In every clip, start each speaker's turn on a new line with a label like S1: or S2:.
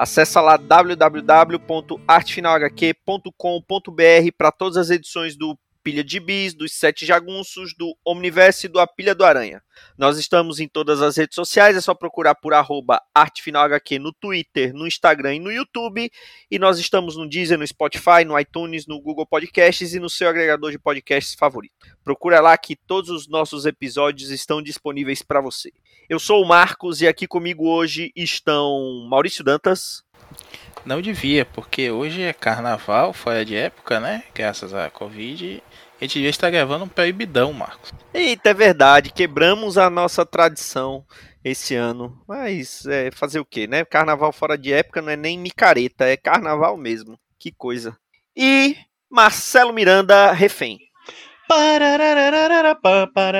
S1: Acesse lá www.artefinalhq.com.br para todas as edições do Pilha de Bis, dos Sete Jagunços, do Omniverse e do A Pilha do Aranha. Nós estamos em todas as redes sociais, é só procurar por arroba ArtefinalHQ no Twitter, no Instagram e no YouTube. E nós estamos no Deezer, no Spotify, no iTunes, no Google Podcasts e no seu agregador de podcasts favorito. Procura lá que todos os nossos episódios estão disponíveis para você. Eu sou o Marcos e aqui comigo hoje estão Maurício Dantas.
S2: Não devia, porque hoje é carnaval, fora de época, né? Graças à Covid. A gente devia estar gravando um proibidão, Marcos.
S1: Eita, é verdade, quebramos a nossa tradição esse ano. Mas é, fazer o quê, né? Carnaval fora de época não é nem micareta, é carnaval mesmo. Que coisa. E Marcelo Miranda, refém.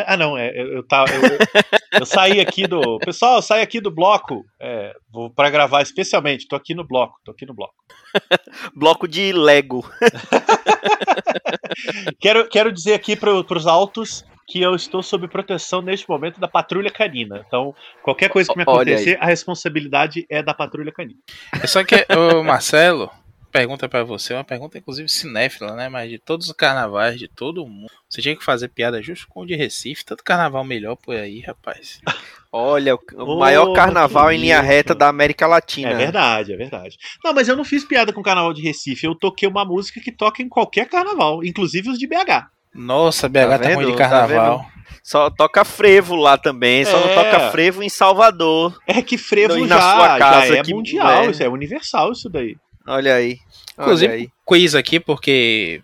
S3: Ah, não, é, eu, eu, tava, eu, eu, saí aqui do. Pessoal, eu saí aqui do bloco. É, vou para gravar especialmente. Tô aqui no bloco, tô aqui no bloco.
S1: bloco de Lego.
S3: quero, quero dizer aqui para os altos que eu estou sob proteção neste momento da patrulha canina. Então, qualquer coisa que me acontecer, a responsabilidade é da patrulha canina.
S2: É só que, o Marcelo, pergunta para você, uma pergunta inclusive cinéfila, né? Mas de todos os carnavais, de todo mundo, você tinha que fazer piada justo com o de Recife, tanto carnaval melhor por aí, rapaz.
S1: Olha, o oh, maior carnaval em linha reta da América Latina.
S3: É verdade, é verdade. Não, mas eu não fiz piada com o carnaval de Recife, eu toquei uma música que toca em qualquer carnaval, inclusive os de BH.
S2: Nossa, BH tá, tá ruim de tá carnaval. Tá
S1: só toca frevo lá também, só é. não toca frevo em Salvador.
S3: É que frevo já, na sua casa já é que, mundial, é. isso é universal isso daí.
S1: Olha aí.
S2: Inclusive, Olha aí. quiz aqui, porque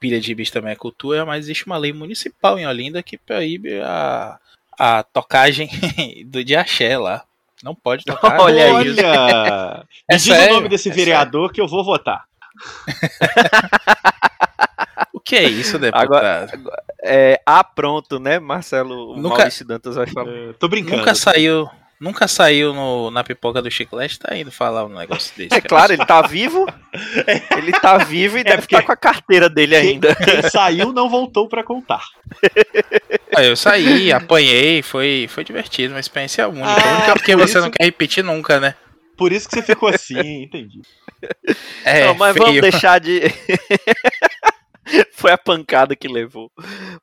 S2: pilha de bicho também é cultura, mas existe uma lei municipal em Olinda que proíbe a, a tocagem do de axé lá. Não pode tocar.
S3: Olha aí. Olha! Me diz sério? o nome desse é vereador sério. que eu vou votar.
S2: o que é isso, deputado?
S1: Agora, é, ah, pronto, né, Marcelo? Nunca, Maurício Dantas vai falar. É,
S2: tô brincando. Nunca saiu, Nunca saiu no, na pipoca do chiclete, tá indo falar um negócio desse.
S1: É claro, ele tá vivo. Ele tá vivo e é deve estar com a carteira dele ainda.
S3: Quem saiu não voltou para contar.
S2: Ah, eu saí, apanhei, foi, foi divertido, uma experiência única. Ah, única porque você isso... não quer repetir nunca, né?
S3: Por isso que você ficou assim, entendi.
S1: É, não, mas feio. vamos deixar de. Foi a pancada que levou.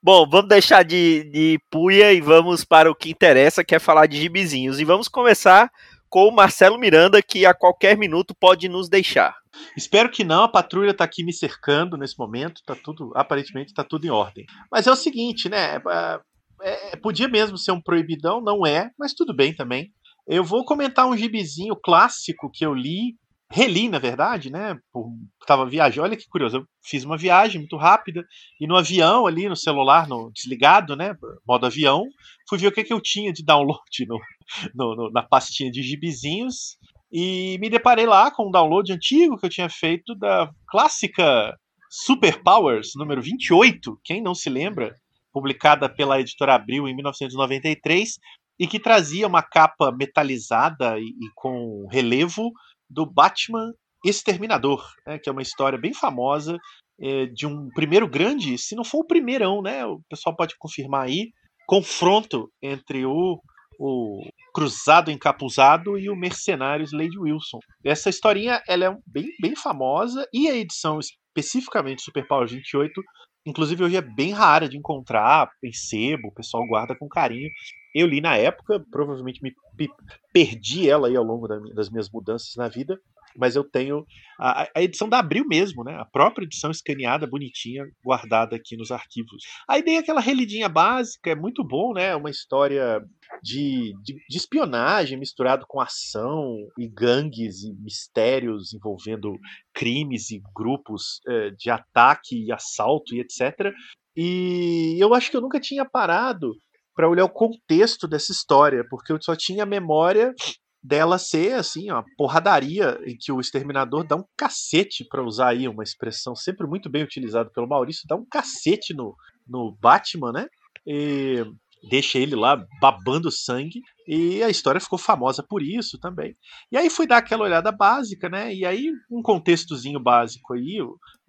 S1: Bom, vamos deixar de, de puia e vamos para o que interessa, que é falar de gibizinhos. E vamos começar com o Marcelo Miranda, que a qualquer minuto pode nos deixar.
S3: Espero que não, a patrulha está aqui me cercando nesse momento, tá tudo, aparentemente está tudo em ordem. Mas é o seguinte, né? É, é, podia mesmo ser um proibidão, não é, mas tudo bem também. Eu vou comentar um gibizinho clássico que eu li reli, na verdade, né? Por, tava viajando, olha que curioso, eu fiz uma viagem muito rápida e no avião ali, no celular, no desligado, né? Modo avião, fui ver o que, que eu tinha de download no, no, no, na pastinha de gibizinhos e me deparei lá com um download antigo que eu tinha feito da clássica Super Powers número 28, quem não se lembra, publicada pela editora Abril em 1993 e que trazia uma capa metalizada e, e com relevo do Batman Exterminador, né, que é uma história bem famosa é, de um primeiro grande, se não for o primeirão, né, o pessoal pode confirmar aí, confronto entre o, o Cruzado Encapuzado e o Mercenário Slade Wilson. Essa historinha ela é bem, bem famosa e a edição especificamente Super Power 28 Inclusive, hoje é bem rara de encontrar em sebo, o pessoal guarda com carinho. Eu li na época, provavelmente me, perdi ela aí ao longo da, das minhas mudanças na vida, mas eu tenho a, a, edição da Abril mesmo, né? A própria edição escaneada, bonitinha, guardada aqui nos arquivos. Aí dei aquela relidinha básica, é muito bom, né? Uma história de, de, de, espionagem misturado com ação e gangues e mistérios envolvendo crimes e grupos é, de ataque e assalto e etc. E eu acho que eu nunca tinha parado para olhar o contexto dessa história, porque eu só tinha memória dela ser assim, ó, porradaria em que o exterminador dá um cacete, para usar aí uma expressão sempre muito bem utilizada pelo Maurício, dá um cacete no, no Batman, né? E deixa ele lá babando sangue e a história ficou famosa por isso também. E aí fui dar aquela olhada básica, né? E aí um contextozinho básico aí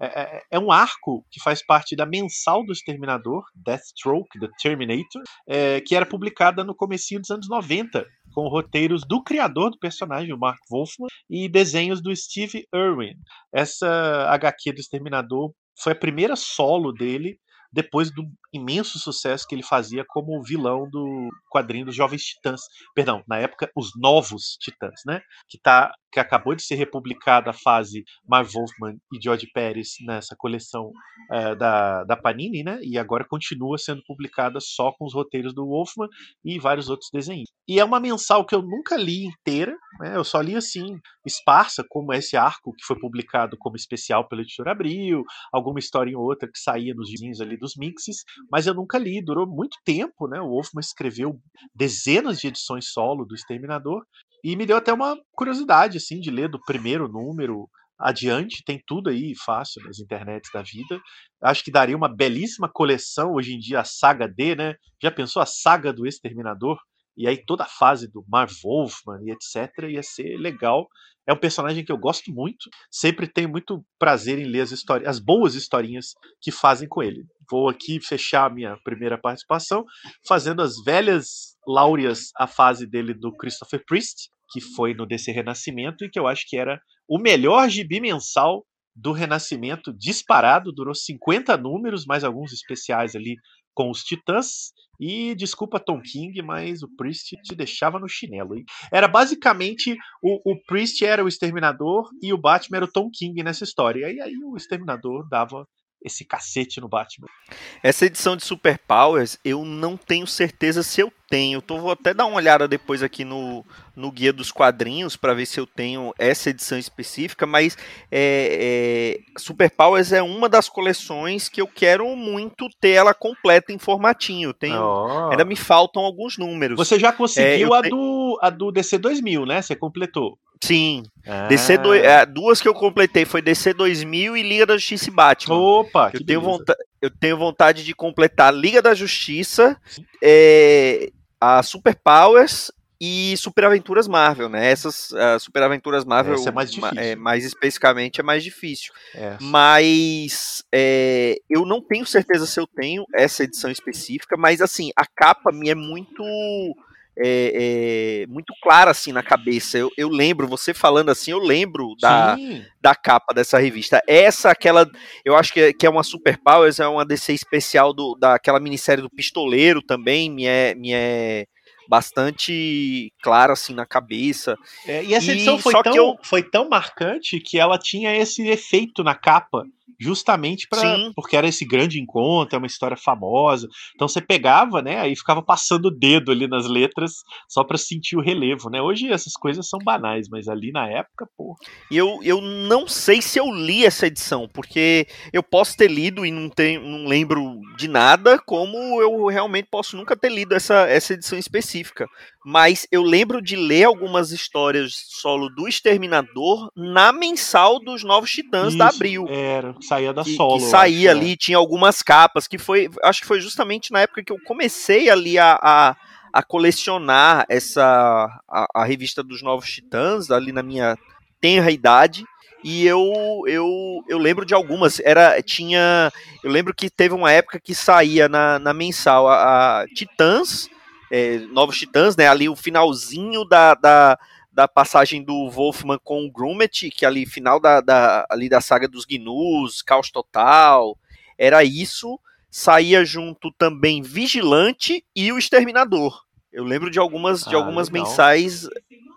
S3: é, é, é um arco que faz parte da mensal do Exterminador, Deathstroke, The Terminator, é, que era publicada no comecinho dos anos 90, com roteiros do criador do personagem, o Mark Wolfman, e desenhos do Steve Irwin. Essa HQ do Exterminador foi a primeira solo dele depois do imenso sucesso que ele fazia como vilão do quadrinho dos Jovens Titãs. Perdão, na época, os Novos Titãs, né? Que, tá, que acabou de ser republicada a fase Marv Wolfman e George Pérez nessa coleção uh, da, da Panini, né? E agora continua sendo publicada só com os roteiros do Wolfman e vários outros desenhos. E é uma mensal que eu nunca li inteira, né? Eu só li assim, esparsa, como esse arco que foi publicado como especial pela editora Abril, alguma história em outra que saía nos vizinhos ali dos mixes, mas eu nunca li, durou muito tempo, né? O Wolfman escreveu dezenas de edições solo do Exterminador e me deu até uma curiosidade assim de ler do primeiro número adiante, tem tudo aí fácil nas internets da vida. Acho que daria uma belíssima coleção hoje em dia a saga D, né? Já pensou a saga do Exterminador? E aí toda a fase do Marv Wolfman e etc ia ser legal. É um personagem que eu gosto muito, sempre tenho muito prazer em ler as histórias, as boas historinhas que fazem com ele. Vou aqui fechar a minha primeira participação fazendo as velhas láureas a fase dele do Christopher Priest, que foi no DC Renascimento e que eu acho que era o melhor gibi mensal do Renascimento disparado, durou 50 números, mais alguns especiais ali com os Titãs. E desculpa Tom King, mas o Priest te deixava no chinelo. Hein? Era basicamente o, o Priest era o exterminador e o Batman era o Tom King nessa história. E aí o exterminador dava esse cacete no Batman.
S1: Essa edição de Super Powers, eu não tenho certeza se eu tenho. Tô, vou até dar uma olhada depois aqui no, no guia dos quadrinhos para ver se eu tenho essa edição específica, mas é, é, Super Powers é uma das coleções que eu quero muito ter ela completa em formatinho. Tenho, oh. Ainda me faltam alguns números.
S3: Você já conseguiu é, a, do, a do DC 2000, né? Você completou.
S1: Sim. Ah. DC do, é, duas que eu completei foi DC 2000 e Liga da Justiça e Batman.
S3: Opa,
S1: eu tenho, vontade, eu tenho vontade de completar Liga da Justiça, é, a Super Powers e Super Aventuras Marvel, né? Essas uh, Super Aventuras Marvel,
S3: Essa é mais, difícil.
S1: É, mais especificamente, é mais difícil. Mas é, eu não tenho certeza se eu tenho essa edição específica, mas assim, a capa me é muito é, é, muito clara assim na cabeça. Eu, eu, lembro, você falando assim, eu lembro da, da capa dessa revista. Essa, aquela, eu acho que, é, que é uma Super Powers, é uma DC especial do, daquela minissérie do Pistoleiro também, me é, me é bastante clara assim na cabeça.
S3: É, e essa edição e, foi, tão, eu... foi tão marcante que ela tinha esse efeito na capa justamente para porque era esse grande encontro, é uma história famosa. Então você pegava, né, aí ficava passando o dedo ali nas letras só para sentir o relevo, né? Hoje essas coisas são banais, mas ali na época, pô.
S1: E eu, eu não sei se eu li essa edição, porque eu posso ter lido e não tenho, não lembro de nada, como eu realmente posso nunca ter lido essa, essa edição específica mas eu lembro de ler algumas histórias solo do Exterminador na mensal dos Novos Titãs Isso, da Abril.
S3: Era, saía da que, solo.
S1: Que saía acho, ali, é. tinha algumas capas, que foi, acho que foi justamente na época que eu comecei ali a, a, a colecionar essa, a, a, revista dos Novos Titãs, ali na minha tenra idade. E eu, eu, eu lembro de algumas. Era, tinha. Eu lembro que teve uma época que saía na, na mensal a, a Titãs é, Novos Titãs, né? Ali o finalzinho da, da, da passagem do Wolfman com o Grummet, que ali final da, da, ali da saga dos Gnus, Caos Total, era isso. Saía junto também Vigilante e o Exterminador. Eu lembro de algumas, ah, de algumas mensais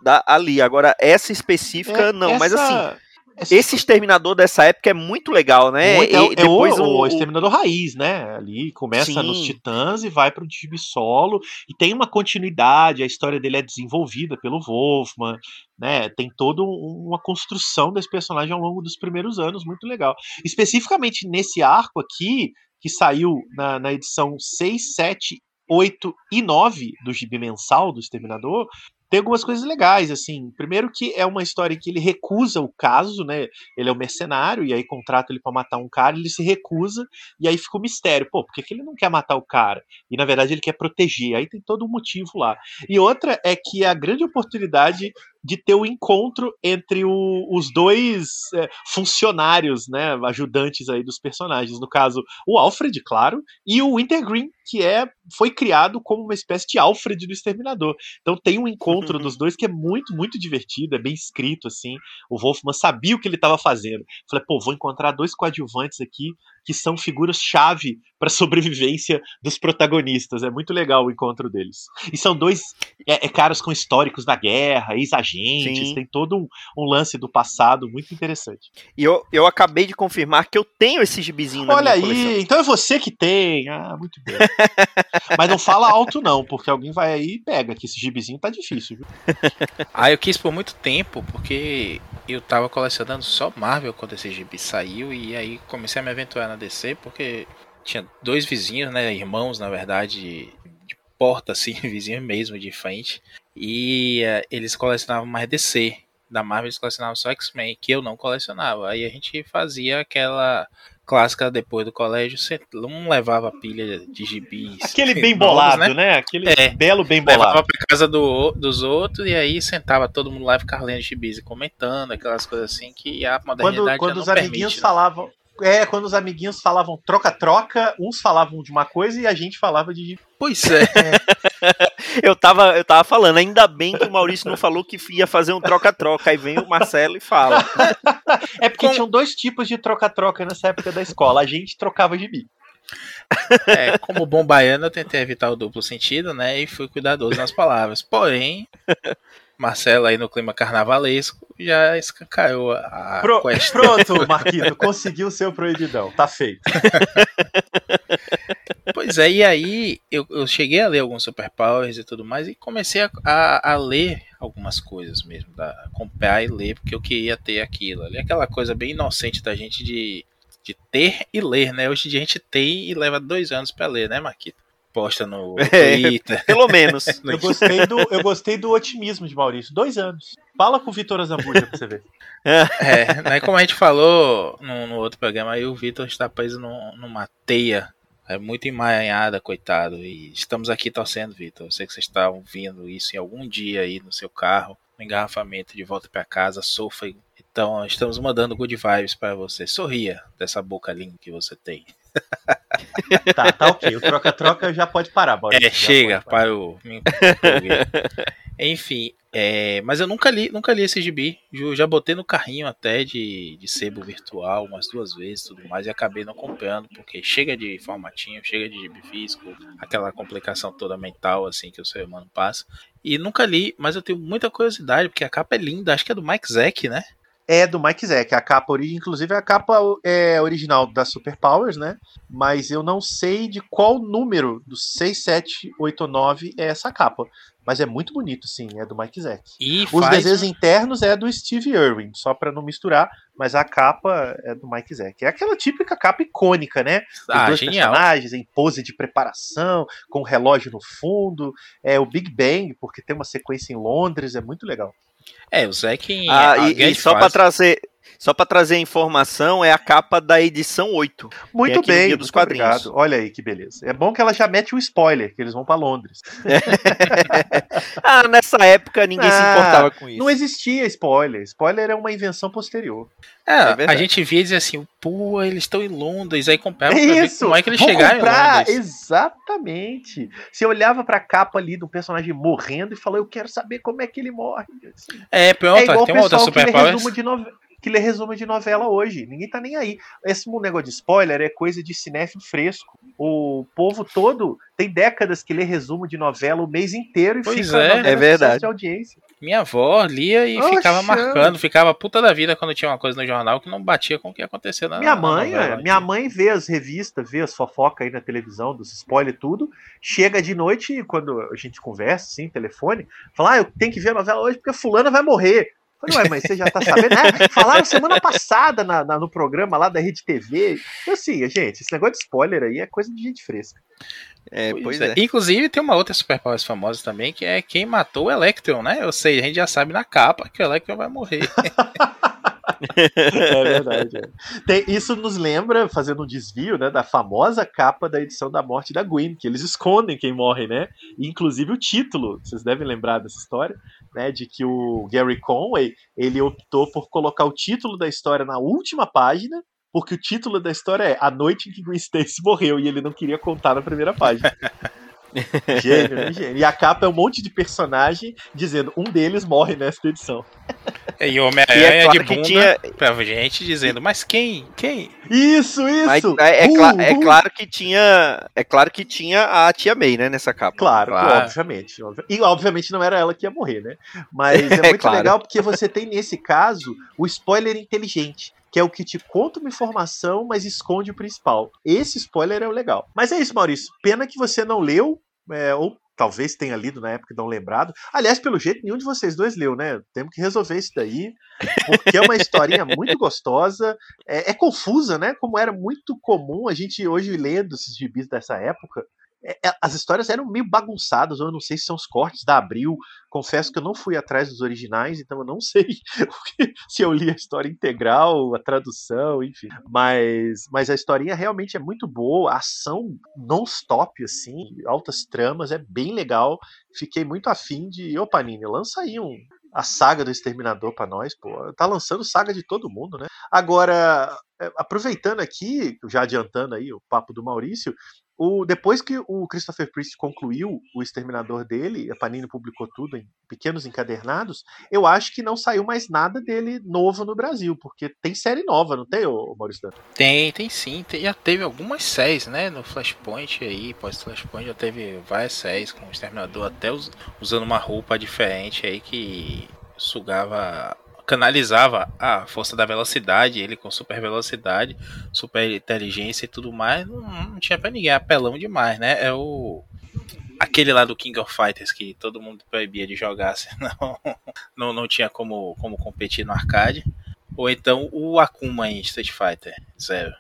S1: da, ali. Agora, essa específica, é, não, essa... mas assim esse exterminador dessa época é muito legal, né?
S3: Muito, é, depois é o, o, o, exterminador raiz, né? Ali começa Sim. nos Titãs e vai para o time solo e tem uma continuidade. A história dele é desenvolvida pelo Wolfman, né? Tem toda uma construção desse personagem ao longo dos primeiros anos, muito legal. Especificamente nesse arco aqui que saiu na, na edição 6, 7, 8 e 9 do gibi mensal do Exterminador, tem algumas coisas legais, assim. Primeiro que é uma história que ele recusa o caso, né? Ele é um mercenário, e aí contrata ele para matar um cara, ele se recusa, e aí fica o um mistério. Pô, por que, que ele não quer matar o cara? E na verdade ele quer proteger. Aí tem todo um motivo lá. E outra é que a grande oportunidade de ter o um encontro entre o, os dois é, funcionários, né, ajudantes aí dos personagens, no caso o Alfred, claro, e o Wintergreen, que é foi criado como uma espécie de Alfred do Exterminador. Então tem um encontro dos dois que é muito, muito divertido, é bem escrito assim. O Wolfman sabia o que ele estava fazendo. Falei, pô, vou encontrar dois coadjuvantes aqui que são figuras-chave para a sobrevivência dos protagonistas. É muito legal o encontro deles. E são dois é, é caras com históricos da guerra, ex-agentes, Sim. tem todo um, um, lance do passado muito interessante.
S1: E eu, eu acabei de confirmar que eu tenho esse gibizinho na
S3: Olha
S1: aí,
S3: coleção. então é você que tem. Ah, muito bem. Mas não fala alto não, porque alguém vai aí e pega, que esse gibizinho tá difícil, viu?
S2: ah, eu quis por muito tempo, porque eu tava colecionando só Marvel quando esse gibi saiu, e aí comecei a me aventurar na DC, porque tinha dois vizinhos, né, irmãos, na verdade, de porta, assim, vizinhos mesmo, de frente, e uh, eles colecionavam mais DC. Da Marvel eles colecionavam só X-Men, que eu não colecionava. Aí a gente fazia aquela clássica depois do colégio, um levava pilha de gibis.
S3: Aquele bem bolado, né? né? Aquele é, belo bem bolado.
S2: Levava pra casa do, dos outros e aí sentava todo mundo lá e ficava lendo gibis e comentando, aquelas coisas assim que a modernidade
S3: Quando, quando os
S2: permite,
S3: amiguinhos né? É, quando os amiguinhos falavam troca-troca, uns falavam de uma coisa e a gente falava de.
S2: Pois é.
S1: eu, tava, eu tava falando, ainda bem que o Maurício não falou que ia fazer um troca-troca. Aí vem o Marcelo e fala.
S3: é porque Com... tinham dois tipos de troca-troca nessa época da escola. A gente trocava de bi.
S2: É, como bom baiano, eu tentei evitar o duplo sentido, né? E fui cuidadoso nas palavras. Porém, Marcelo aí no clima carnavalesco já escancarou a
S3: Pro, Pronto, Marquito, conseguiu o seu proibidão, tá feito.
S2: pois é, e aí eu, eu, cheguei a ler alguns superpowers e tudo mais e comecei a, a, a ler algumas coisas mesmo, da, comprar e ler porque eu queria ter aquilo. Ali, aquela coisa bem inocente da gente de, de ter e ler, né? Hoje em dia a gente tem e leva dois anos para ler, né, Marquito? Posta no é, Twitter.
S1: Pelo menos.
S3: eu, gostei do, eu gostei do otimismo de Maurício. Dois anos. Fala com o Vitor Azambuja pra você ver.
S2: É, né, como a gente falou no, no outro programa, aí o Vitor está preso no, numa teia é muito emaranhada, coitado. E estamos aqui torcendo, Vitor. Eu sei que vocês estão ouvindo isso em algum dia aí no seu carro, no engarrafamento de volta para casa, sofra. Então, estamos mandando good vibes para você. Sorria dessa boca linda que você tem.
S3: tá, tá ok. O troca-troca já pode parar,
S2: Maurício. É, chega, parou. Enfim, é, mas eu nunca li, nunca li esse gibi. Eu já botei no carrinho até de, de sebo virtual umas duas vezes tudo mais e acabei não comprando, porque chega de formatinho, chega de gibi físico, aquela complicação toda mental assim que o ser humano passa. E nunca li, mas eu tenho muita curiosidade, porque a capa é linda, acho que é do Mike Zack, né?
S3: É do Mike Zack. A capa inclusive, a capa é original da Super Powers, né? Mas eu não sei de qual número do 6789 é essa capa. Mas é muito bonito, sim, é do Mike Zack. E Os faz... desenhos internos é do Steve Irwin, só para não misturar, mas a capa é do Mike Zack. É aquela típica capa icônica, né? Os ah, dois genial. personagens em pose de preparação, com o relógio no fundo. É o Big Bang, porque tem uma sequência em Londres, é muito legal.
S2: É, o Zack.
S1: Ah, e, e só para trazer. Só para trazer informação, é a capa da edição 8.
S3: Muito bem, dos quadrinhos. Obrigado. Olha aí que beleza. É bom que ela já mete o um spoiler, que eles vão para Londres.
S1: ah, nessa época ninguém ah, se importava com isso.
S3: Não existia spoiler. Spoiler é uma invenção posterior.
S2: É, é a gente via e dizia assim, pô, eles estão em Londres, aí comprava pra ver como é que eles Vou chegaram comprar, em Londres.
S3: Exatamente. Você olhava pra capa ali do personagem morrendo e falou, eu quero saber como é que ele morre.
S2: Assim. É, pronto, é igual tem uma outra Super Powers
S3: que lê resumo de novela hoje. Ninguém tá nem aí. Esse negócio de spoiler é coisa de cinéfilo fresco. O povo todo tem décadas que lê resumo de novela o mês inteiro e
S2: pois fica é, é
S1: verdade. de
S2: audiência. Minha avó lia e Oxa. ficava marcando, ficava puta da vida quando tinha uma coisa no jornal que não batia com o que acontecia na
S3: Minha mãe, na minha mãe vê as revistas, vê as fofocas aí na televisão, dos spoilers e tudo. Chega de noite, quando a gente conversa, assim, telefone, fala: ah, eu tenho que ver a novela hoje porque fulana vai morrer. Falei, ué, mas você já tá sabendo? É, falaram semana passada na, na, no programa lá da Rede TV. Eu assim, gente, esse negócio de spoiler aí é coisa de gente fresca.
S2: É, pois, pois é. é. Inclusive, tem uma outra superpowers famosa também, que é quem matou o Electron, né? Ou seja, a gente já sabe na capa que o Electron vai morrer.
S3: é verdade. É. Tem, isso nos lembra, fazendo um desvio, né, da famosa capa da edição da morte da Gwen, que eles escondem quem morre, né? inclusive o título, vocês devem lembrar dessa história, né, de que o Gary Conway, ele optou por colocar o título da história na última página, porque o título da história é A Noite em que Gwen Stacy morreu, e ele não queria contar na primeira página. Gênio, né, gênio. E a capa é um monte de personagem dizendo um deles morre nessa edição.
S2: E o Homem-Aranha é claro de bunda tinha... pra gente dizendo, mas quem? Quem?
S3: Isso, isso! Mas
S1: é, é, uh, cl uh. é, claro que tinha. É claro que tinha a tia May, né, nessa capa.
S3: Claro, claro. obviamente. E obviamente não era ela que ia morrer, né? Mas é muito claro. legal porque você tem nesse caso o spoiler inteligente que é o que te conta uma informação, mas esconde o principal. Esse spoiler é o legal. Mas é isso, Maurício. Pena que você não leu, é, ou talvez tenha lido na época e não lembrado. Aliás, pelo jeito, nenhum de vocês dois leu, né? Temos que resolver isso daí, porque é uma historinha muito gostosa, é, é, confusa, né? Como era muito comum a gente hoje lendo esses gibis dessa época. É, é, as histórias eram meio bagunçadas, eu não sei se são os cortes da Abril. Confesso que eu não fui atrás dos originais, então eu não sei se eu li a história integral, a tradução, enfim. Mas, mas a historinha realmente é muito boa, a ação non-stop, assim, altas tramas, é bem legal. Fiquei muito afim de. Ô, Panini, lança aí um, a saga do Exterminador para nós, pô. Tá lançando saga de todo mundo, né? Agora, é, aproveitando aqui, já adiantando aí o papo do Maurício, o, depois que o Christopher Priest concluiu o Exterminador dele, a Panini publicou tudo em pequenos encadernados, eu acho que não saiu mais nada dele novo no Brasil, porque tem série nova, não tem, ô, Maurício Dantas?
S2: Tem, tem sim. Tem, já teve algumas séries, né? No Flashpoint aí, pós-Flashpoint já teve várias séries com o Exterminador, até usando uma roupa diferente aí que sugava canalizava a força da velocidade, ele com super velocidade, super inteligência e tudo mais, não, não tinha pra ninguém, apelão demais, né? É o. Aquele lá do King of Fighters que todo mundo proibia de jogar, senão não, não tinha como, como competir no arcade. Ou então o Akuma em Street Fighter Zero.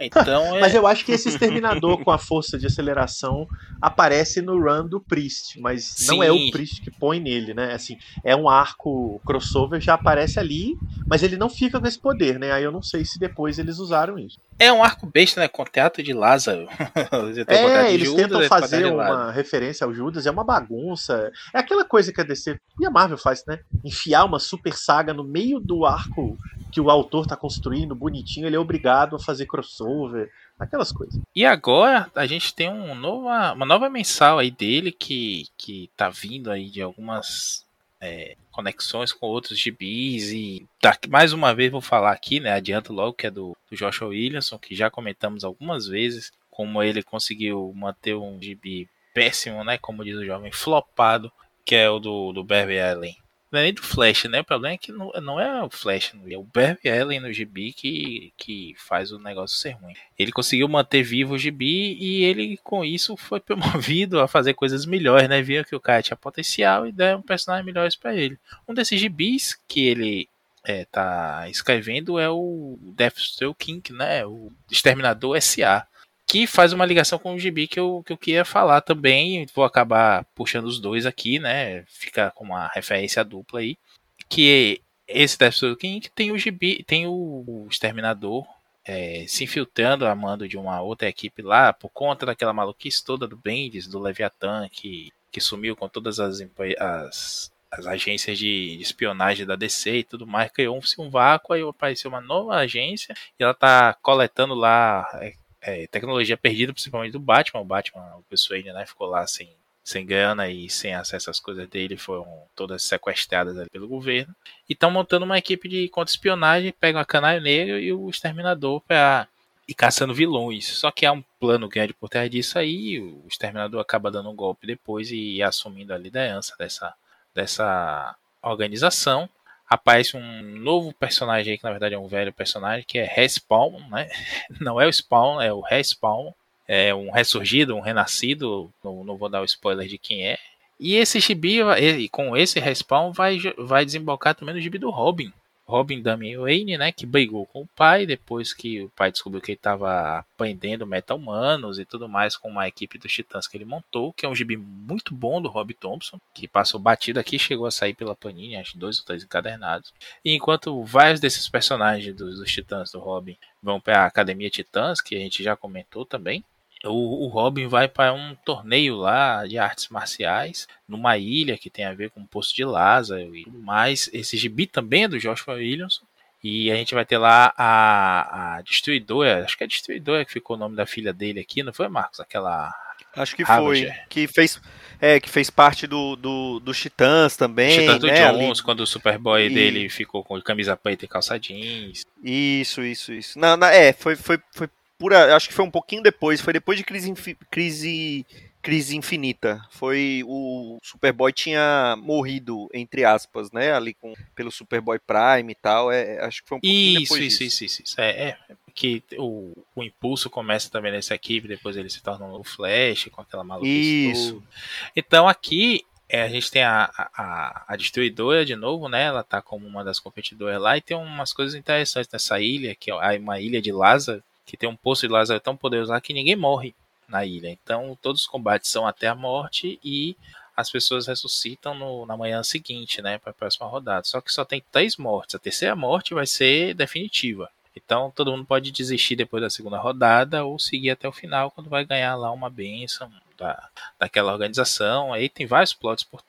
S2: Então
S3: é... Mas eu acho que esse exterminador com a força de aceleração aparece no run do Priest, mas Sim. não é o Priest que põe nele, né? Assim, é um arco crossover, já aparece ali, mas ele não fica com esse poder, né? Aí eu não sei se depois eles usaram isso.
S2: É um arco besta, né? Com teatro de Lázaro.
S3: é, eles Judas, tentam fazer uma referência ao Judas, é uma bagunça. É aquela coisa que a DC e a Marvel faz, né? Enfiar uma super saga no meio do arco que o autor tá construindo, bonitinho, ele é obrigado a fazer crossover, aquelas coisas.
S2: E agora a gente tem um nova, uma nova mensal aí dele que, que tá vindo aí de algumas é, conexões com outros gibis e tá, mais uma vez vou falar aqui, né? Adianto logo que é do, do Joshua Williamson, que já comentamos algumas vezes como ele conseguiu manter um gibi péssimo, né? Como diz o jovem, flopado, que é o do, do Barry Allen. Não é nem do Flash, né? O problema é que não, não é o Flash, é o Barry Allen no gibi que, que faz o negócio ser ruim. Ele conseguiu manter vivo o gibi e ele, com isso, foi promovido a fazer coisas melhores, né? Viu que o cara tinha potencial e deram um personagem melhores para ele. Um desses gibis que ele é, tá escrevendo é o Deathstroke King, né? O Exterminador S.A que faz uma ligação com o gibi que eu, que eu queria falar também. Vou acabar puxando os dois aqui, né? Fica com uma referência dupla aí. Que esse Deathstroke King tem o gibi, tem o, o Exterminador é, se infiltrando a mando de uma outra equipe lá, por conta daquela maluquice toda do Bendis, do Leviathan, que, que sumiu com todas as, as, as agências de, de, espionagem da DC e tudo mais, criou-se um vácuo, aí apareceu uma nova agência e ela tá coletando lá é, é, tecnologia perdida, principalmente do Batman. O Batman, o pessoal ainda né, ficou lá sem, sem grana e sem acesso às coisas dele, foram todas sequestradas pelo governo. E estão montando uma equipe de contra-espionagem, pegam a Canário Negro e o Exterminador para ir caçando vilões. Só que há um plano grande por trás disso aí, o Exterminador acaba dando um golpe depois e assumindo a liderança dessa, dessa organização aparece um novo personagem aí, que na verdade é um velho personagem, que é Respawn, né? Não é o Spawn, é o Respawn. É um ressurgido, um renascido, não, não vou dar o spoiler de quem é. E esse gibi, com esse respawn, vai, vai desembocar também no gibi do Robin. Robin Damian Wayne, né, que brigou com o pai depois que o pai descobriu que ele estava aprendendo meta-humanos e tudo mais com uma equipe dos Titãs que ele montou, que é um gibi muito bom do Rob Thompson, que passou batido aqui, chegou a sair pela Panini, acho dois ou três encadernados. E enquanto vários desses personagens dos, dos Titãs do Robin vão para a Academia Titãs, que a gente já comentou também, o, o, Robin vai para um torneio lá de artes marciais, numa ilha que tem a ver com o Poço de Lázaro e tudo mais. Esse gibi também é do Joshua Williamson. E a gente vai ter lá a, a Destruidora, acho que é a Destruidora que ficou o nome da filha dele aqui, não foi, Marcos? Aquela.
S1: Acho que Ravager. foi. Que fez, é, que fez parte do, do, do Titãs também. Titãs
S2: do
S1: né,
S2: Jones, ali. quando o Superboy e... dele ficou com camisa preta e calça jeans.
S1: Isso, isso, isso. Não, não, é, foi, foi, foi pura, acho que foi um pouquinho depois, foi depois de crise, crise, crise infinita. Foi o Superboy tinha morrido entre aspas, né, ali com pelo Superboy Prime e tal. É, acho que foi um pouquinho
S2: isso,
S1: depois
S2: isso,
S1: disso.
S2: isso, isso, isso. É, é que o, o impulso começa também nessa equipe, depois ele se torna o Flash com aquela maluquice. Isso. Então aqui é, a gente tem a, a, a, destruidora de novo, né? Ela tá como uma das competidoras lá e tem umas coisas interessantes nessa ilha, que é uma ilha de Lázaro, que tem um poço de Lázaro tão poderoso lá que ninguém morre na ilha. Então todos os combates são até a morte e as pessoas ressuscitam no, na manhã seguinte, né, para a próxima rodada. Só que só tem três mortes. A terceira morte vai ser definitiva. Então todo mundo pode desistir depois da segunda rodada ou seguir até o final quando vai ganhar lá uma benção da, daquela organização. Aí tem vários plots por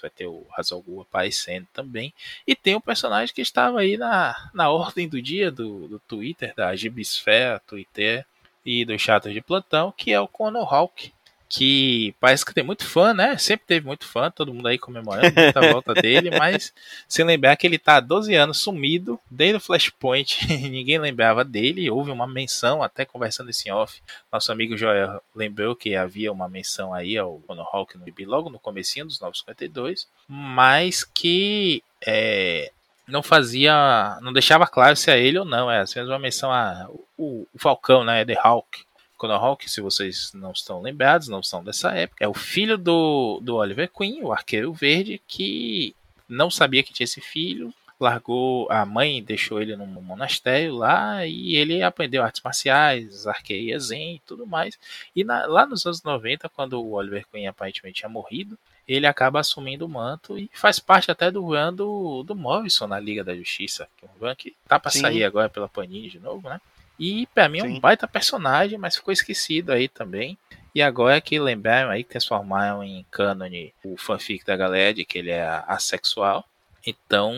S2: vai ter o Hazalgu aparecendo também. E tem um personagem que estava aí na, na ordem do dia do, do Twitter, da Gibisfera, Twitter e dos chatos de plantão, que é o Conor Hawk, que parece que tem muito fã, né? Sempre teve muito fã, todo mundo aí comemorando muita volta dele, mas sem lembrar que ele tá há 12 anos sumido, desde o Flashpoint, ninguém lembrava dele, houve uma menção, até conversando esse off, nosso amigo Joel lembrou que havia uma menção aí ao Conor Hawk no logo no comecinho dos 952, mas que é, não fazia, não deixava claro se é ele ou não, é apenas uma menção a o, o Falcão, né, The Hawk, Conor Hawk, se vocês não estão lembrados, não são dessa época, é o filho do, do Oliver Queen, o arqueiro verde, que não sabia que tinha esse filho, largou, a mãe deixou ele num monastério lá e ele aprendeu artes marciais, arqueia zen e tudo mais. E na, lá nos anos 90, quando o Oliver Queen aparentemente tinha morrido, ele acaba assumindo o manto e faz parte até do run do, do Morrison na Liga da Justiça, que é um run que tá para sair agora pela Panini de novo, né? E para mim é um baita personagem, mas ficou esquecido aí também. E agora é que lembraram aí que transformaram em cânone o fanfic da galera de que ele é assexual. Então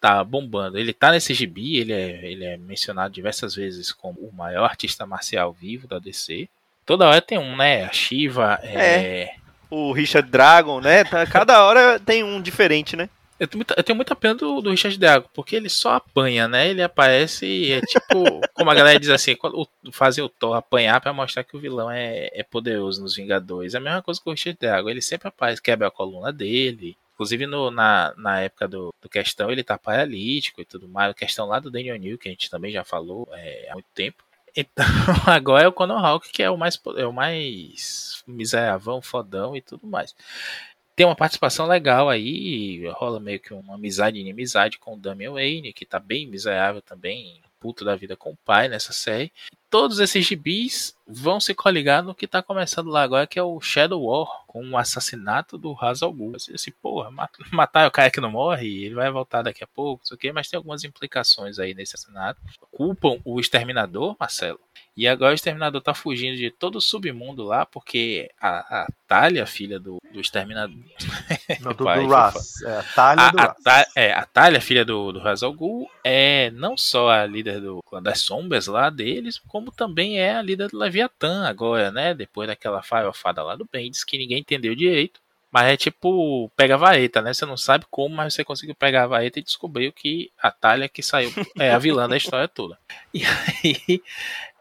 S2: tá bombando. Ele tá nesse gibi, ele é, ele é mencionado diversas vezes como o maior artista marcial vivo da DC. Toda hora tem um, né? A Shiva é...
S1: é o Richard Dragon, né? Tá, cada hora tem um diferente, né?
S2: Eu tenho, muita, eu tenho muita pena do, do Richard Drago, porque ele só apanha, né? Ele aparece e é tipo, como a galera diz assim, quando, fazer o Thor apanhar para mostrar que o vilão é, é poderoso nos Vingadores. É a mesma coisa com o Richard Drago, ele sempre aparece, quebra a coluna dele. Inclusive no, na, na época do, do questão ele tá paralítico e tudo mais. A questão lá do Daniel New, que a gente também já falou é, há muito tempo. Então, agora é o Conor Hawk, que é o mais, é o mais miseravão, fodão e tudo mais tem uma participação legal aí, rola meio que uma amizade e inimizade com o Damian Wayne, que tá bem miserável também, puto da vida com o pai nessa série. Todos esses gibis vão se coligar no que tá começando lá agora, que é o Shadow War, com o assassinato do Hazal Ghul. Assim, assim, porra, matar o cara que não morre, ele vai voltar daqui a pouco, não sei o quê, mas tem algumas implicações aí nesse assassinato. Culpam o Exterminador, Marcelo, e agora o Exterminador tá fugindo de todo o submundo lá, porque a, a Talia, filha do, do Exterminador.
S3: Não, do, Pai, do Ras. É, a Talia do
S2: a, a, é, a Talia, filha do, do Hazal Ghul, é não só a líder do clã das sombras lá deles, como também é a líder do Leviatã agora, né? Depois daquela farofada lá do Bendis, que ninguém entendeu direito. Mas é tipo, pega a vareta, né? Você não sabe como, mas você conseguiu pegar a vareta e descobriu que a Talia que saiu é a vilã da história toda. E aí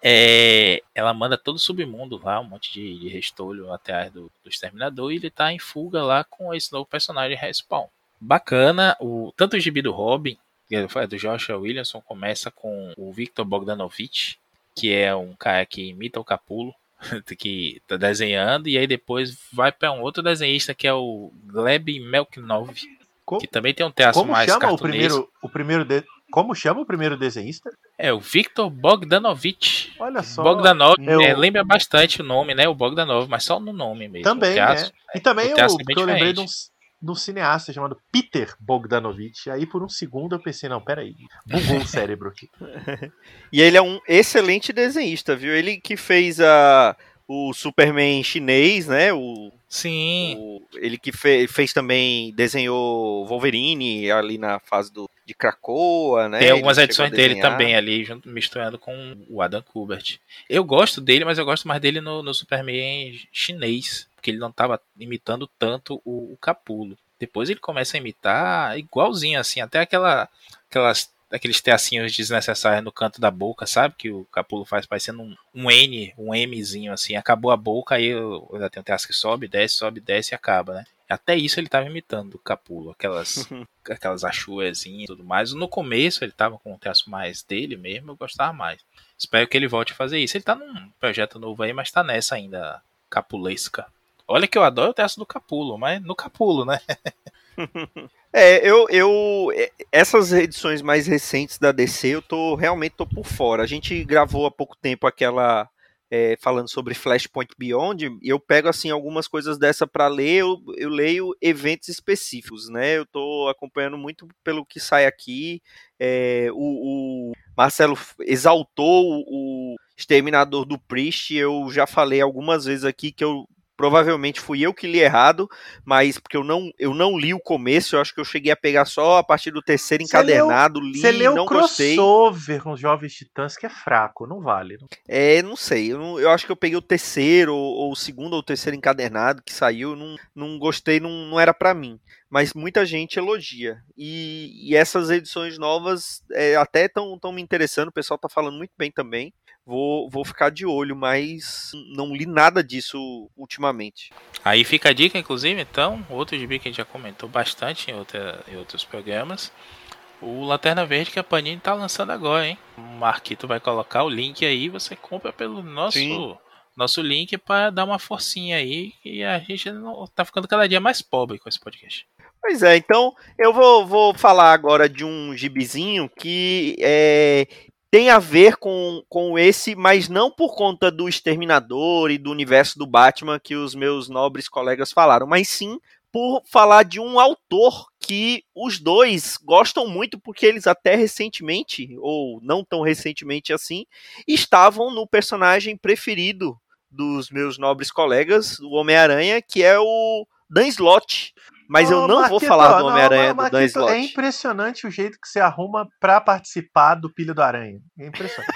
S2: é, ela manda todo o submundo lá, um monte de, de restolho atrás do, do Exterminador, e ele tá em fuga lá com esse novo personagem Respawn. Bacana, o, tanto o gibi do Robin, que é do Joshua Williamson, começa com o Victor Bogdanovich, que é um cara que imita o Capulo. que tá desenhando, e aí depois vai para um outro desenhista que é o Gleb Melknov,
S3: Co-
S2: que também tem um traço
S3: Como
S2: mais
S3: chama o primeiro, o primeiro de- Como chama o primeiro desenhista?
S2: É o Victor Bogdanovich.
S3: Olha só.
S2: Bogdanov
S3: eu-
S2: é, lembra bastante o nome, né? O Bogdanov, mas só no nome mesmo.
S3: Também,
S2: o traço,
S3: é. E também
S2: o
S3: eu,
S2: traço é
S3: porque eu lembrei de um,
S2: diferente.
S3: de um cineasta chamado Peter Bogdanovich. Aí por um segundo eu pensei, não, peraí. Bugou o cérebro aqui.
S1: E ele é um excelente desenhista, viu? Ele que fez a, o Superman chinês, né? O,
S2: Sim.
S1: o- ele que fe- fez também, desenhou Wolverine ali na fase do, de Krakoa, né?
S2: Tem algumas edições dele também ali, junto, misturando com o Adam Kubert. Eu gosto dele, mas eu gosto mais dele no, no Superman chinês, porque ele não estava imitando tanto o, o Capulo. Depois ele começa a imitar igualzinho, assim, até aquela, aquelas, aqueles teacinhos desnecessários no canto da boca, sabe? Que o Capulo faz parecendo um, um N, um Mzinho, assim. Acabou a boca, aí eu, ainda tem um teaço que sobe, desce, sobe, desce e acaba, né? Até isso ele tava imitando o Capulo, aquelas aquelas achuezinhas e tudo mais. No começo ele tava com um traço mais dele mesmo, eu gostava mais. Espero que ele volte a fazer isso. Ele tá num projeto novo aí, mas tá nessa ainda capulesca. Olha que eu adoro o traço do Capulo, mas no Capulo, né?
S1: É, eu, eu. é, Essas edições mais recentes da DC, eu tô realmente tô por fora. A gente gravou há pouco tempo aquela. É, falando sobre Flashpoint Beyond, eu pego assim algumas coisas dessa para ler, eu, eu leio eventos específicos, né? Eu tô acompanhando muito pelo que sai aqui. É, o, o Marcelo exaltou o Exterminador do Priest, eu já falei algumas vezes aqui que eu provavelmente fui eu que li errado, mas porque eu não, eu não li o começo, eu acho que eu cheguei a pegar só a partir do terceiro
S3: Você leu-
S1: encadernado, li,
S3: Você leu
S1: não gostei.
S3: crossover com os Jovens Titãs, que é fraco, não vale.
S1: É, não sei, eu, não- eu acho que eu peguei o terceiro, ou, o segundo ou o terceiro encadernado que saiu, não, não gostei, não, não era pra mim. Mas muita gente elogia. E, e essas edições novas é, até estão me interessando, o pessoal tá falando muito bem também. Vou, vou ficar de olho, mas não li nada disso ultimamente.
S2: Aí fica a dica, inclusive, então, outro gibi que a gente já comentou bastante em, outra, em outros programas. O Lanterna Verde que a Panini tá lançando agora, hein? O Marquito vai colocar o link aí, você compra pelo nosso
S1: Sim.
S2: nosso link para dar uma forcinha aí e a gente não, tá ficando cada dia mais pobre com esse podcast.
S1: Pois é, então eu vou, vou falar agora de um gibizinho que é, tem a ver com, com esse, mas não por conta do Exterminador e do universo do Batman que os meus nobres colegas falaram, mas sim por falar de um autor que os dois gostam muito, porque eles até recentemente, ou não tão recentemente assim, estavam no personagem preferido dos meus nobres colegas, o Homem-Aranha, que é o Dan Slott. Mas eu
S3: Ô,
S1: não vou
S3: Marquito,
S1: falar do Homem-Aranha do Dan
S3: Marquito,
S1: Slott.
S3: É impressionante o jeito que você arruma pra participar do Pilho do Aranha. É impressionante.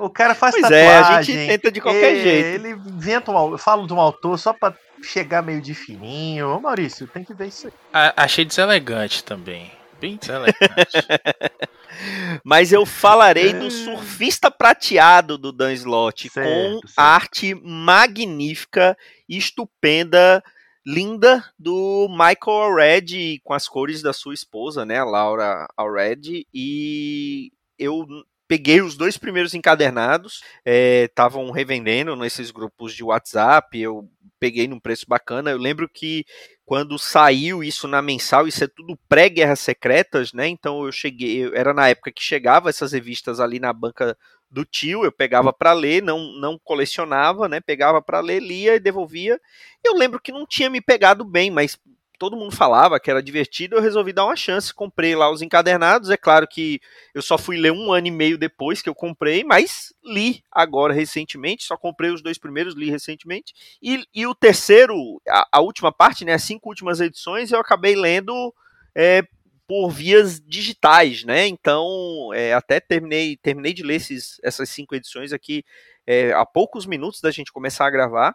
S3: o cara faz
S1: Pois
S3: tatuagem.
S1: é, a gente tenta de qualquer
S3: é,
S1: jeito.
S3: Ele inventa um, eu falo de um autor só pra chegar meio de fininho. Ô, Maurício, tem que ver isso aí.
S2: A- achei deselegante também. Bem deselegante.
S1: Mas eu falarei
S3: É.
S1: do surfista prateado do Dan Slott,
S3: Certo,
S1: com
S3: certo.
S1: arte magnífica, estupenda, linda do Michael Allred, com as cores da sua esposa, né, Laura Allred, e eu peguei os dois primeiros encadernados, estavam revendendo nesses grupos de WhatsApp, eu peguei num preço bacana, eu lembro que quando saiu isso na mensal, isso é tudo pré-guerras secretas, né? Então eu cheguei, era na época que chegava essas revistas ali na banca do tio, eu pegava para ler, não não colecionava, né? Pegava para ler, lia e devolvia. Eu lembro que não tinha me pegado bem, mas todo mundo falava que era divertido, eu resolvi dar uma chance, comprei lá os encadernados, é claro que eu só fui ler um ano e meio depois que eu comprei, mas li agora recentemente, só comprei os dois primeiros, li recentemente, e, e o terceiro, a, a última parte, né, as cinco últimas edições, eu acabei lendo é, por vias digitais, né? Então, é, até terminei, terminei de ler esses, essas cinco edições aqui é, há poucos minutos da gente começar a gravar.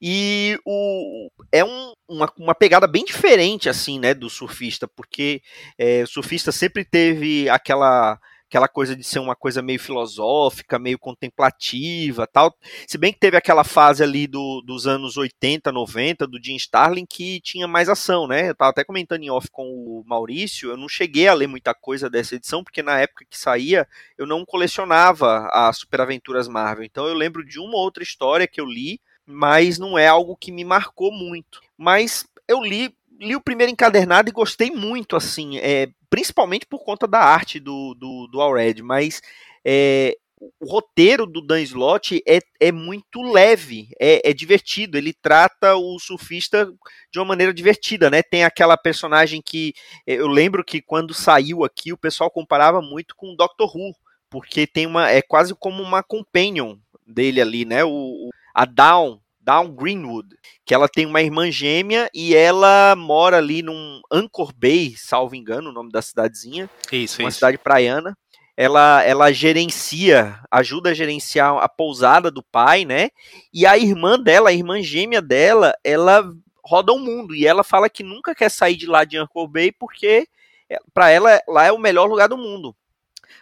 S1: E o, é um, uma, uma pegada bem diferente, assim, né, do surfista, porque é, o surfista sempre teve aquela aquela coisa de ser uma coisa meio filosófica, meio contemplativa, tal. Se bem que teve aquela fase ali do, dos anos 80, 90 do Jim Starlin que tinha mais ação, né? Eu tava até comentando em off com o Maurício, eu não cheguei a ler muita coisa dessa edição porque na época que saía eu não colecionava as Super Aventuras Marvel. Então eu lembro de uma outra história que eu li, mas não é algo que me marcou muito. Mas eu li li o primeiro encadernado e gostei muito, assim, é, principalmente por conta da arte do, do, do Alred, mas é, o roteiro do Dan Slott é, é muito leve, é, é, divertido, ele trata o surfista de uma maneira divertida, né? Tem aquela personagem que é, eu lembro que quando saiu aqui o pessoal comparava muito com o Doctor Who, porque tem uma é quase como uma companion dele ali, né? O, a Dawn Down Greenwood, que ela tem uma irmã gêmea e ela mora ali num Anchor Bay, salvo engano, o nome da cidadezinha.
S2: Isso,
S1: uma
S2: isso.
S1: cidade praiana. Ela, ela gerencia, ajuda a gerenciar a pousada do pai, né? E a irmã dela, a irmã gêmea dela, ela roda o mundo e ela fala que nunca quer sair de lá de Anchor Bay porque é, para ela lá é o melhor lugar do mundo.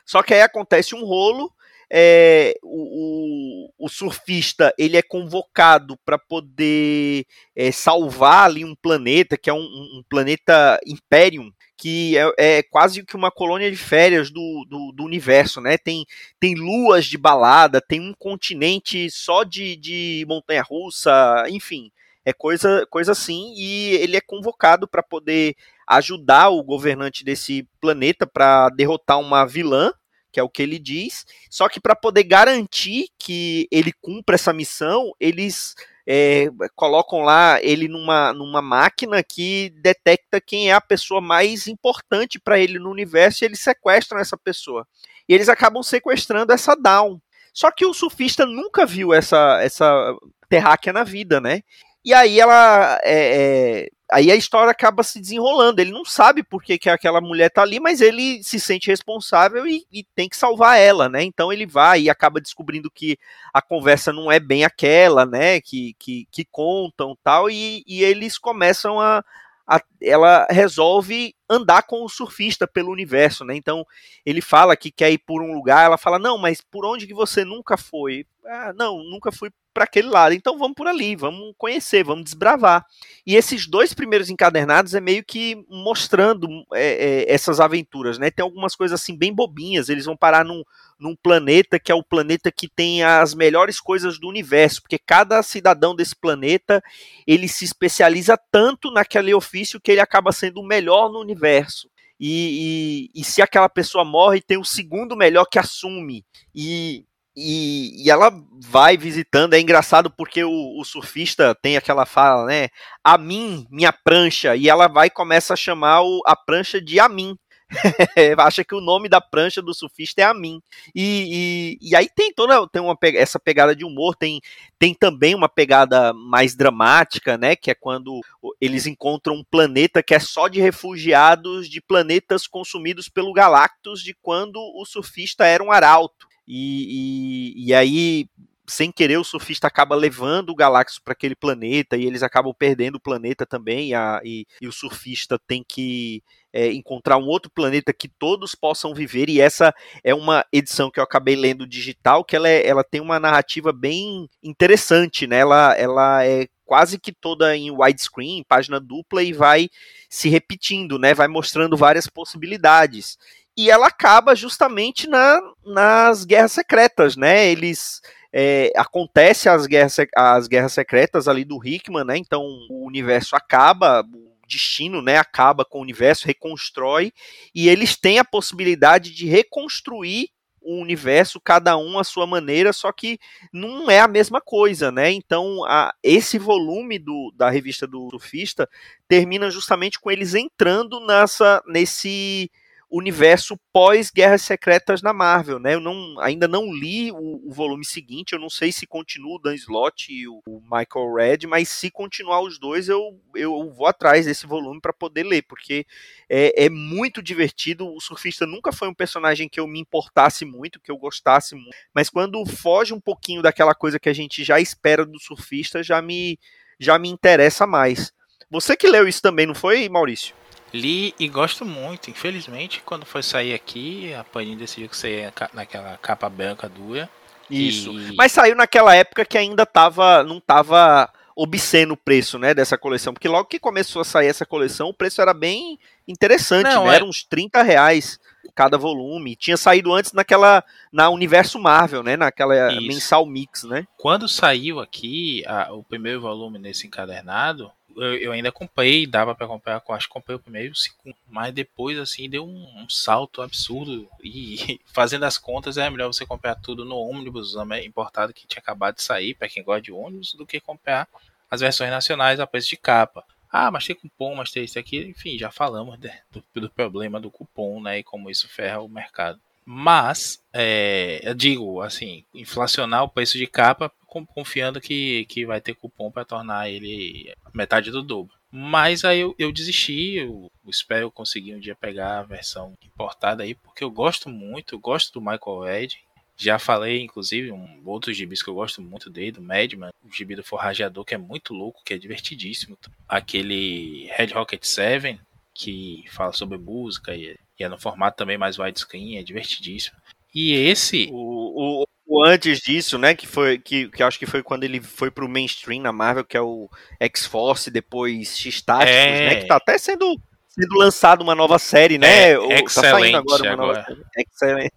S1: Só que aí acontece um rolo é, o, o, surfista ele é convocado para poder é, salvar ali um planeta que é um, um planeta Imperium que é, é, quase que uma colônia de férias do, do, do, universo, né? Tem, tem luas de balada, tem um continente só de, de montanha-russa, enfim, é coisa, coisa assim. E ele é convocado para poder ajudar o governante desse planeta para derrotar uma vilã que é o que ele diz. Só que para poder garantir que ele cumpra essa missão, eles é, colocam lá ele numa, numa máquina que detecta quem é a pessoa mais importante para ele no universo e eles sequestram essa pessoa. E eles acabam sequestrando essa Dawn. Só que o surfista nunca viu essa, essa terráquea na vida, né? E aí ela é, é, aí a história acaba se desenrolando. Ele não sabe por que, que aquela mulher tá ali, mas ele se sente responsável e, e, tem que salvar ela, né? Então ele vai e acaba descobrindo que a conversa não é bem aquela, né? Que, que, que contam tal, e, e eles começam a, a, ela resolve andar com o surfista pelo universo, né? Então ele fala que quer ir por um lugar, ela fala não, mas por onde que você nunca foi? Ah, não, nunca fui para aquele lado. Então vamos por ali, vamos conhecer, vamos desbravar. E esses dois primeiros encadernados é meio que mostrando é, é, essas aventuras, né? Tem algumas coisas assim bem bobinhas. Eles vão parar num, num planeta que é o planeta que tem as melhores coisas do universo, porque cada cidadão desse planeta ele se especializa tanto naquele ofício que ele acaba sendo o melhor no universo. E, e, e, se aquela pessoa morre, tem o segundo melhor que assume. E, e, e, ela vai visitando, é engraçado porque o, o, surfista tem aquela fala, né? A mim, minha prancha, e ela vai começa a chamar o, a prancha de a mim. Acha que o nome da prancha do surfista é a mim. E, e, e, aí tem toda tem uma, essa pegada de humor, tem, tem também uma pegada mais dramática, né? Que é quando eles encontram um planeta que é só de refugiados de planetas consumidos pelo Galactus de quando o surfista era um arauto. E, e, e aí, sem querer, o surfista acaba levando o Galactus para aquele planeta e eles acabam perdendo o planeta também. A, e, e, o surfista tem que é, encontrar um outro planeta que todos possam viver. E essa é uma edição que eu acabei lendo digital, que ela, é, ela tem uma narrativa bem interessante, né? Ela, ela é quase que toda em widescreen, página dupla e vai se repetindo, né? Vai mostrando várias possibilidades e ela acaba justamente na, nas guerras secretas, né? Eles é, acontece as guerras, as guerras secretas ali do Hickman, né? Então o universo acaba, o destino, né? Acaba com o universo, reconstrói e eles têm a possibilidade de reconstruir o universo, cada um à sua maneira, só que não é a mesma coisa, né? Então, a, esse volume do, da revista do Surfista termina justamente com eles entrando nessa, nesse universo pós-Guerras Secretas na Marvel, né? Eu não, ainda não li o, o, volume seguinte, eu não sei se continua o Dan Slott e o, o Michael Red, mas se continuar os dois, eu, eu vou atrás desse volume para poder ler, porque é, é, muito divertido. O surfista nunca foi um personagem que eu me importasse muito, que eu gostasse muito, mas quando foge um pouquinho daquela coisa que a gente já espera do surfista, já me, já me interessa mais. Você que leu isso também, não foi, Maurício?
S2: Li e gosto muito. Infelizmente, quando foi sair aqui, a Panini decidiu que ca- naquela capa branca dura.
S1: Isso.
S2: E-
S1: Mas saiu naquela época que ainda tava, não tava obsceno o preço, né, dessa coleção. Porque logo que começou a sair essa coleção, o preço era bem interessante,
S2: Não,
S1: né?
S2: é-
S1: Era uns 30 reais cada volume. Tinha saído antes naquela, na Universo Marvel, né, naquela
S2: Isso.
S1: mensal mix, né?
S2: Quando saiu aqui a- o primeiro volume nesse encadernado, eu, eu ainda comprei, dava pra comprar, acho que comprei o primeiro o segundo. Mas depois, assim, deu um, um salto absurdo. E fazendo as contas, é melhor você comprar tudo no ônibus né, importado que tinha acabado de sair, pra quem gosta de ônibus, do que comprar as versões nacionais a preço de capa. Ah, mas tem cupom, mas tem isso aqui. Enfim, já falamos de- do, do problema do cupom, né? E como isso ferra o mercado. Mas, é, eu digo, assim, inflacionar o preço de capa confiando que, que vai ter cupom para tornar ele metade do dobro. Mas aí eu, eu desisti, eu espero conseguir um dia pegar a versão importada aí, porque eu gosto muito, eu gosto do Michael Ed. Já falei, inclusive, um outros gibis que eu gosto muito dele, do Madman, o gibi do Forrageador, que é muito louco, que é divertidíssimo. Aquele Red Rocket 7, que fala sobre música e, e é no formato também mais widescreen, é divertidíssimo. E esse,
S1: O, o- o antes disso, né, que foi que, que acho que foi quando ele foi pro mainstream na Marvel, que é o X-Force, depois X-Tactics,
S2: É.
S1: né, que tá até sendo sendo lançado uma nova série, né?
S2: É,
S1: Ou tá
S2: excelente
S1: saindo agora uma nova
S2: agora.
S1: série. Excelente.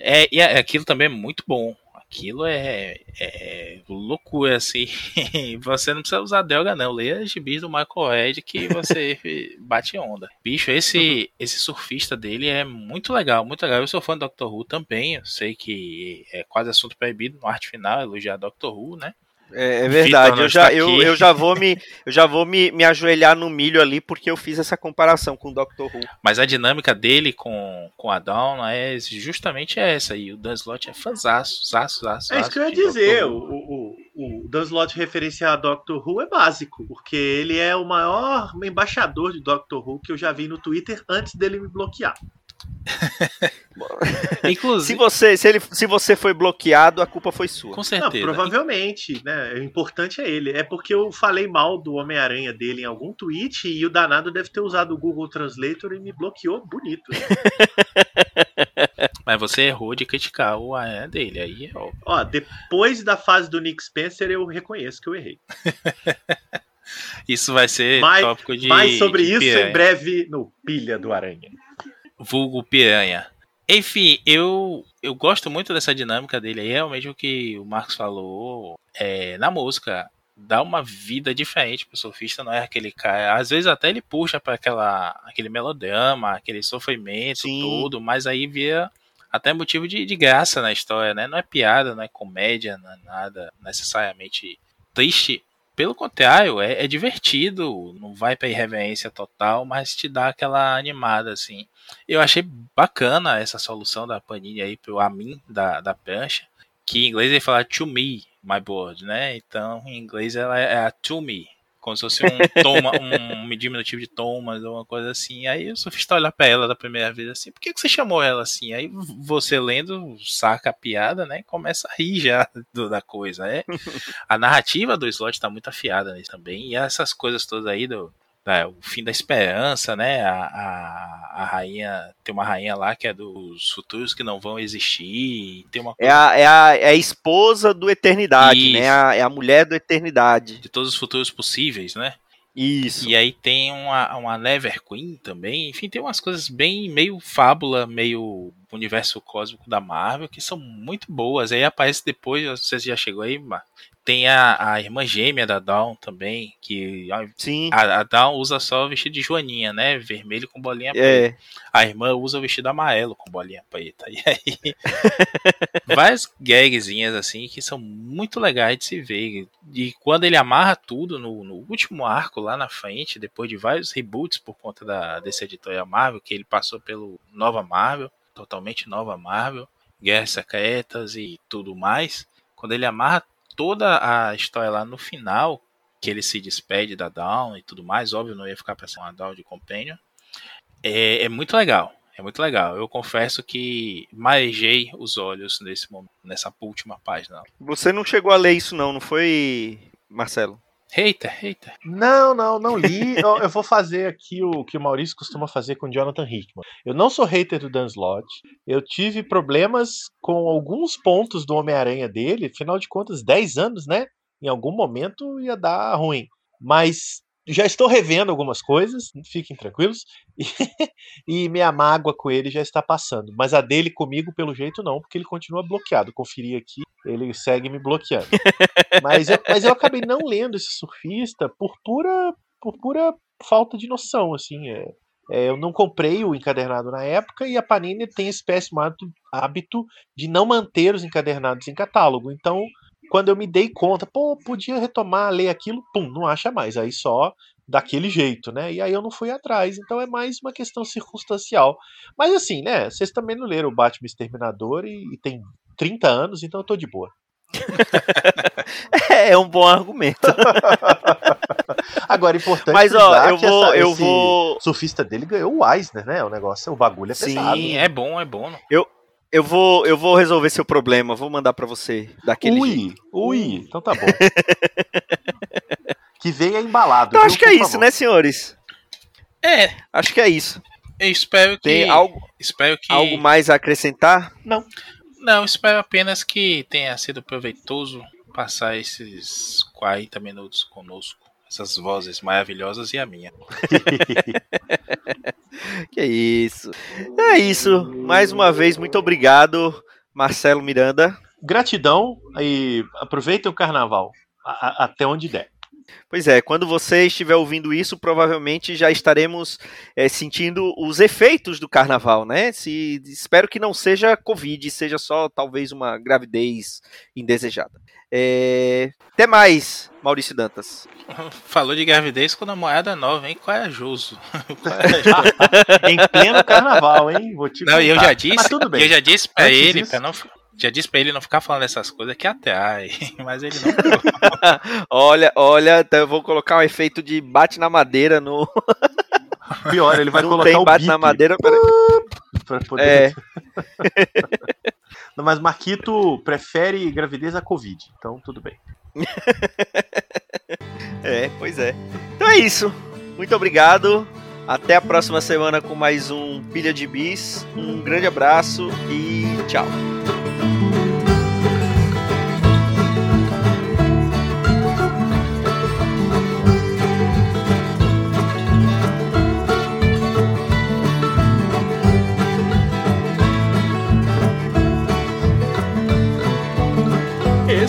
S2: É, e é- aquilo também é muito bom. Aquilo é, é loucura, assim. Você não precisa usar droga, não. Leia gibis do Michael Ed que você bate onda. Bicho, esse, esse surfista dele é muito legal, muito legal. Eu sou fã do Doctor Who também. Eu sei que é quase assunto proibido no arte final elogiar Doctor Who, né?
S1: É, é verdade.
S2: Vitor não
S1: Eu já,
S2: está
S1: eu, eu já vou me eu já vou me, me ajoelhar no milho ali porque eu fiz essa comparação com o Doctor Who.
S2: Mas a dinâmica dele com, com a Dawn é justamente essa. E o Dan Slott é fanzaço, zaço, zaço,
S3: É isso que eu ia dizer. O, o, o Dan Slott referenciar a Doctor Who é básico, porque ele é o maior embaixador de Doctor Who que eu já vi no Twitter antes dele me bloquear.
S1: Se
S2: Inclusive,
S1: você se ele se você foi bloqueado, a culpa foi sua.
S2: com
S3: Não,
S2: certeza.
S3: provavelmente, né? O importante é ele. É porque eu falei mal do Homem-Aranha dele em algum tweet e o danado deve ter usado o Google Translator e me bloqueou bonito.
S2: Mas você errou de criticar o Aranha dele. Aí é óbvio.
S3: Ó, depois da fase do Nick Spencer, eu reconheço que eu errei.
S2: Isso vai ser
S3: Mais-
S2: tópico de.
S3: Mais sobre
S2: de
S3: isso
S2: piranha.
S3: em breve no Pilha do Aranha.
S2: Vulgo piranha. Enfim, eu, eu gosto muito dessa dinâmica dele aí. Realmente o que o Marcos falou é, na música. Dá uma vida diferente pro surfista, não é aquele cara. Às vezes até ele puxa para aquela aquele melodrama, aquele sofrimento
S1: Sim.
S2: todo, mas aí vira até motivo de, de graça na história, né? Não é piada, não é comédia, não é nada necessariamente triste. Pelo contrário, é, é divertido, não vai pra irreverência total, mas te dá aquela animada, assim. Eu achei bacana essa solução da Panini aí pro a mim da, da prancha, que em inglês ele fala to me, my board, né? Então em inglês ela é a to me, como se fosse um, toma, um diminutivo de Thomas ou uma coisa assim. Aí o surfista olha pra ela da primeira vez assim, por que, que você chamou ela assim? Aí você lendo, saca a piada, né? e Começa a rir já do- da coisa. É, a narrativa do slot tá muito afiada nisso também. E essas coisas todas aí do. Da- o fim da esperança, né? A, a, a rainha. Tem uma rainha lá que é dos futuros que não vão existir. Tem uma
S1: É a, é a, é a esposa do Eternidade,
S2: Isso.
S1: né? A- é a mulher do Eternidade.
S2: de todos os futuros possíveis, né?
S1: Isso.
S2: E aí tem uma, uma Never Queen também. Enfim, tem umas coisas bem meio fábula, meio universo cósmico da Marvel, que são muito boas. Aí aparece depois, você já chegou aí? Tem a, a irmã gêmea da Dawn também, que a,
S1: Sim.
S2: a Dawn usa só o vestido de Joaninha, né? Vermelho com bolinha preta.
S1: É.
S2: A irmã usa o vestido amarelo com bolinha preta. E aí, várias gagzinhas assim que são muito legais de se ver. E quando ele amarra tudo no, no último arco lá na frente, depois de vários reboots por conta da, desse editorial Marvel, que ele passou pelo Nova Marvel, totalmente Nova Marvel, Guerras Secretas e tudo mais. Quando ele amarra toda a história lá no final, que ele se despede da Dawn e tudo mais, óbvio, não ia ficar ser uma Dawn de Companion. É, é muito legal. É muito legal. Eu confesso que marejei os olhos nesse momento, nessa última página.
S1: Você não chegou a ler isso, não, não foi, Marcelo?
S2: Hater, hater.
S3: Não, não, não li. eu, eu vou fazer aqui o que o Maurício costuma fazer com Jonathan Hickman. Eu não sou hater do Dan Slott. Eu tive problemas com alguns pontos do Homem-Aranha dele. Afinal de contas, 10 anos, né? Em algum momento ia dar ruim. Mas já estou revendo algumas coisas, fiquem tranquilos. E, e, minha mágoa com ele já está passando. Mas a dele comigo, pelo jeito, não, porque ele continua bloqueado. Conferi aqui, ele segue me bloqueando. mas, eu, mas eu acabei não lendo esse surfista por pura, por pura falta de noção, assim. É, é, eu não comprei o encadernado na época e a Panini tem esse péssimo hábito de não manter os encadernados em catálogo. Então, quando eu me dei conta, pô, podia retomar, ler aquilo, pum, não acha mais. Aí só daquele jeito, né? E aí eu não fui atrás. Então é mais uma questão circunstancial. Mas assim, né? Vocês também não leram o Batman Exterminador e, e tem 30 anos, então eu tô de boa.
S1: é, um bom argumento.
S3: Agora, importante
S1: Mas, ó, eu vou, essa, eu vou.
S3: surfista dele ganhou o Eisner, né? O negócio, o bagulho é
S2: Sim,
S3: pesado.
S2: Sim, é bom, é bom.
S1: Eu, eu vou, eu vou resolver seu problema. Vou mandar para você daquele
S3: ui,
S1: jeito.
S3: Ui, então tá bom. que venha embalado.
S1: Eu
S3: viu,
S1: acho que é isso,
S3: favor.
S1: né, senhores?
S2: É,
S1: Acho que é isso.
S2: eu espero que.
S1: Tem algo,
S2: Espero que.
S1: algo mais a acrescentar?
S2: Não, espero apenas que tenha sido proveitoso passar esses 40 minutos conosco. Essas vozes maravilhosas e a minha.
S1: Que isso. É isso. Mais uma vez, muito obrigado, Marcelo Miranda.
S3: Gratidão e aproveitem o carnaval a- a- até onde der.
S1: Pois é, quando você estiver ouvindo isso, provavelmente já estaremos é, sentindo os efeitos do carnaval, né? Se, espero que não seja Covid, seja só talvez uma gravidez indesejada. É, até mais, Maurício Dantas.
S2: Falou de gravidez com namorada nova, hein? Corajoso.
S3: em pleno carnaval, hein? Vou te
S2: Não, e eu já disse,
S3: Mas tudo bem.
S2: eu já disse pra
S3: Antes
S2: ele,
S3: disso-
S2: pra não, já disse pra ele não ficar falando essas coisas que atrai, mas ele não.
S1: Olha, olha, então eu vou colocar um efeito de bate na madeira no.
S3: Pior, ele vai
S1: não
S3: colocar
S1: tem
S3: o
S1: bate
S3: bip
S1: na madeira. pera-
S3: pra poder...
S1: É.
S3: Não, mas Marquito prefere gravidez a Covid, então tudo bem.
S1: É, pois é. Então é isso. Muito obrigado. Até a próxima semana com mais um Pilha de Bis. Um grande abraço e tchau.